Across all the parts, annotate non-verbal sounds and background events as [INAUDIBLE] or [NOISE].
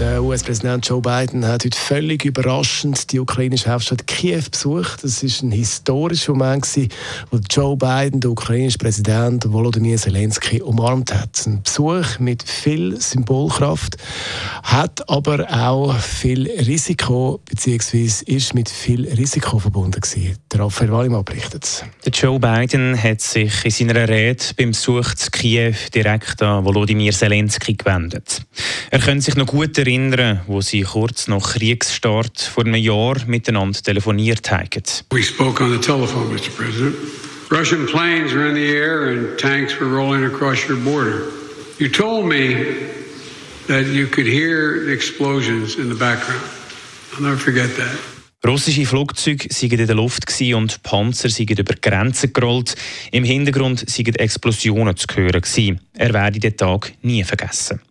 Der US-Präsident Joe Biden hat heute völlig überraschend die ukrainische Hauptstadt Kiew besucht. Das ist ein historischer Moment, wo Joe Biden, der ukrainische Präsident Volodymyr Zelensky, umarmt hat. Ein Besuch mit viel Symbolkraft, hat aber auch viel Risiko, beziehungsweise ist mit viel Risiko verbunden gewesen. Der Raphael Wallimann berichtet. Der Joe Biden hat sich in seiner Rede beim Besuch zu Kiew direkt an Volodymyr Zelensky gewendet. Er könnte sich noch gut erinnern, erinnern, wo sie kurz nach Kriegsstart vor einem Jahr miteinander telefoniert haben. We spoke on the telephone, Mr. President. Russian planes were in the air and tanks were rolling across your border. You told me that you could hear the explosions in the background. I'll never forget that. Russische Flugzeuge waren in der Luft und Panzer sind über Grenzen gerollt. Im Hintergrund waren Explosionen zu hören. Er werde den Tag nie vergessen.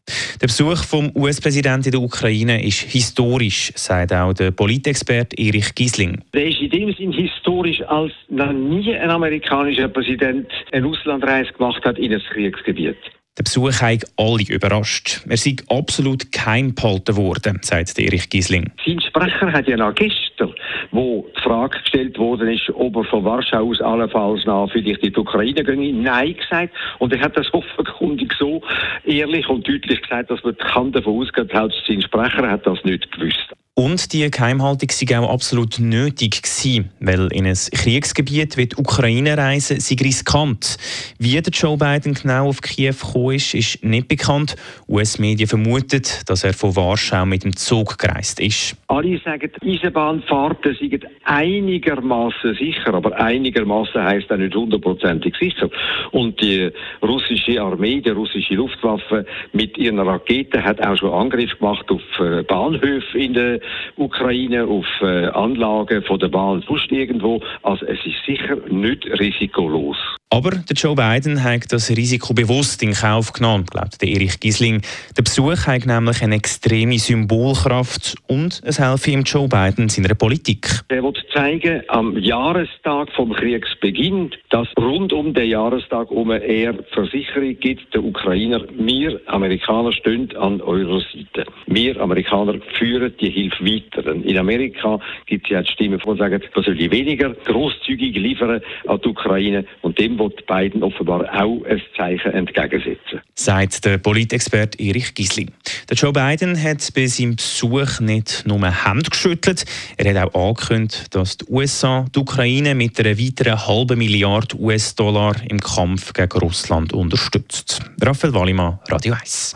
Der Besuch vom US-Präsidenten in der Ukraine ist historisch, sagt auch der Politexperte Erich Giesling. Der ist in dem Sinn historisch, als noch nie ein amerikanischer Präsident eine Auslandreise gemacht hat in ein Kriegsgebiet. Der Besuch hat alle überrascht. Er sei absolut kein behalten worden, sagt Erich Giesling. Sein Sprecher hat ja noch gestern, wo die Frage gestellt worden ist, ob er von Warschau aus allenfalls nach vielleicht in die Ukraine gehen, Nein gesagt. Und er hat das [LAUGHS] offenkundig so ehrlich und deutlich gesagt, dass man davon ausgehen kann, sein Sprecher hat das nicht gewusst. Und die Geheimhaltung sei auch absolut nötig gewesen, weil in ein Kriegsgebiet wie die Ukraine reisen sei riskant. Wie der Joe Biden genau auf Kiew gekommen ist, ist nicht bekannt. US-Medien vermuten, dass er von Warschau mit dem Zug gereist ist. Alle sagen, Eisenbahnfahrten seien einigermaßen sicher, aber einigermaßen heißt auch nicht hundertprozentig sicher. Und die russische Armee, die russische Luftwaffe mit ihren Raketen hat auch schon Angriff gemacht auf äh, Bahnhöfe in der Ukraine, auf äh, Anlagen von der Bahn, sonst irgendwo. Also es ist sicher nicht risikolos. Aber der Joe Biden hat das Risiko bewusst in Kauf genommen, glaubt der Erich Gisling. Der Besuch hat nämlich eine extreme Symbolkraft und es helfe ihm Joe Biden seiner Politik. Er will zeigen, am Jahrestag vom Kriegsbeginn, dass rund um den Jahrestag um er Versicherung gibt, der Ukrainer, wir Amerikaner stehen an eurer Seite. Wir Amerikaner führen die Hilfe weiter. In Amerika gibt es ja die Stimmen, die sagen, man soll weniger großzügig liefern an die Ukraine und dem wird Biden offenbar auch ein Zeichen entgegensetzen. Sagt der Politexperte Erich Gisling. Der Joe Biden hat bei seinem Besuch nicht nur Hände geschüttelt, er hat auch angekündigt, dass die USA die Ukraine mit einer weiteren halben Milliarde US-Dollar im Kampf gegen Russland unterstützt. Raphael Wallimann, Radio 1.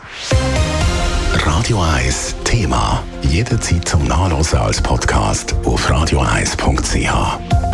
Radio 1 Thema. Jederzeit zum Nachlesen als Podcast auf radio1.ch.